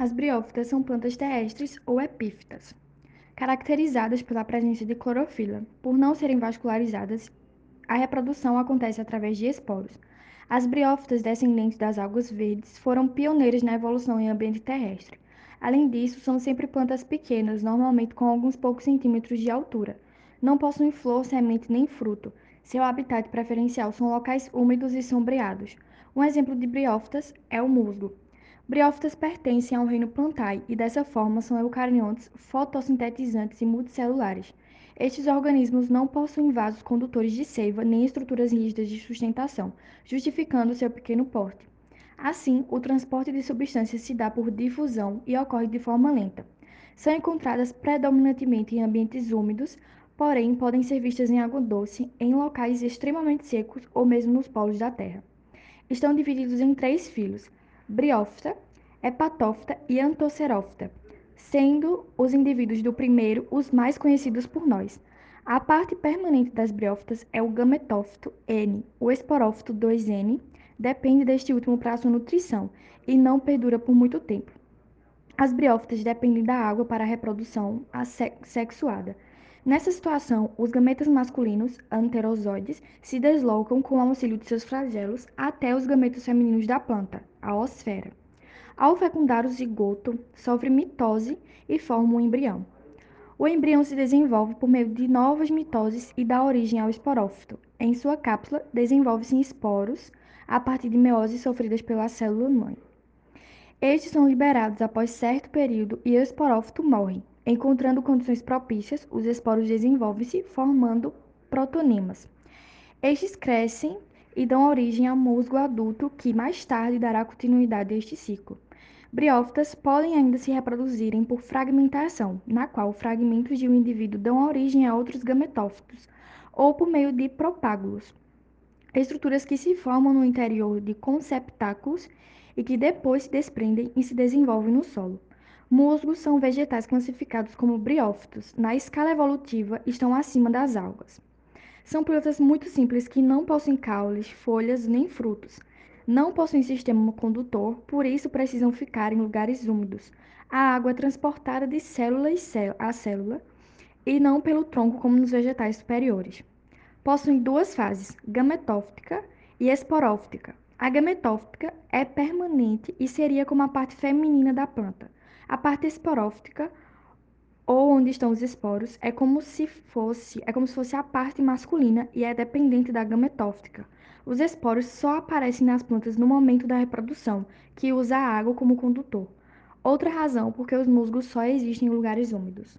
As briófitas são plantas terrestres ou epífitas, caracterizadas pela presença de clorofila. Por não serem vascularizadas, a reprodução acontece através de esporos. As briófitas descendentes das algas verdes foram pioneiras na evolução em ambiente terrestre. Além disso, são sempre plantas pequenas, normalmente com alguns poucos centímetros de altura. Não possuem flor, semente nem fruto. Seu habitat preferencial são locais úmidos e sombreados. Um exemplo de briófitas é o musgo. Briófitas pertencem ao reino plantae e dessa forma são eucariontes, fotossintetizantes e multicelulares. Estes organismos não possuem vasos condutores de seiva nem estruturas rígidas de sustentação, justificando seu pequeno porte. Assim, o transporte de substâncias se dá por difusão e ocorre de forma lenta. São encontradas predominantemente em ambientes úmidos, porém podem ser vistas em água doce, em locais extremamente secos ou mesmo nos polos da Terra. Estão divididos em três filos: briófita, hepatófita e antocerófita, sendo os indivíduos do primeiro os mais conhecidos por nós. A parte permanente das briófitas é o gametófito N. O esporófito 2N depende deste último para sua nutrição e não perdura por muito tempo. As briófitas dependem da água para a reprodução sexuada. Nessa situação, os gametas masculinos, anterozoides, se deslocam com o auxílio de seus flagelos até os gametas femininos da planta, a osfera. Ao fecundar o zigoto, sofre mitose e forma um embrião. O embrião se desenvolve por meio de novas mitoses e dá origem ao esporófito. Em sua cápsula, desenvolve-se esporos a partir de meoses sofridas pela célula-mãe. Estes são liberados após certo período e o esporófito morre. Encontrando condições propícias, os esporos desenvolvem-se formando protonemas. Estes crescem e dão origem ao musgo adulto, que mais tarde dará continuidade a este ciclo. Briófitas podem ainda se reproduzirem por fragmentação, na qual fragmentos de um indivíduo dão origem a outros gametófitos, ou por meio de propágulos, estruturas que se formam no interior de conceptáculos e que depois se desprendem e se desenvolvem no solo. Musgos são vegetais classificados como briófitos. Na escala evolutiva, estão acima das algas. São plantas muito simples que não possuem caules, folhas nem frutos. Não possuem sistema condutor, por isso precisam ficar em lugares úmidos. A água é transportada de célula a célula e não pelo tronco como nos vegetais superiores. Possuem duas fases, gametófita e esporófita. A gametófita é permanente e seria como a parte feminina da planta. A parte esporófita ou onde estão os esporos é como se fosse, é como se fosse a parte masculina e é dependente da gametófita. Os esporos só aparecem nas plantas no momento da reprodução, que usa a água como condutor. Outra razão porque os musgos só existem em lugares úmidos.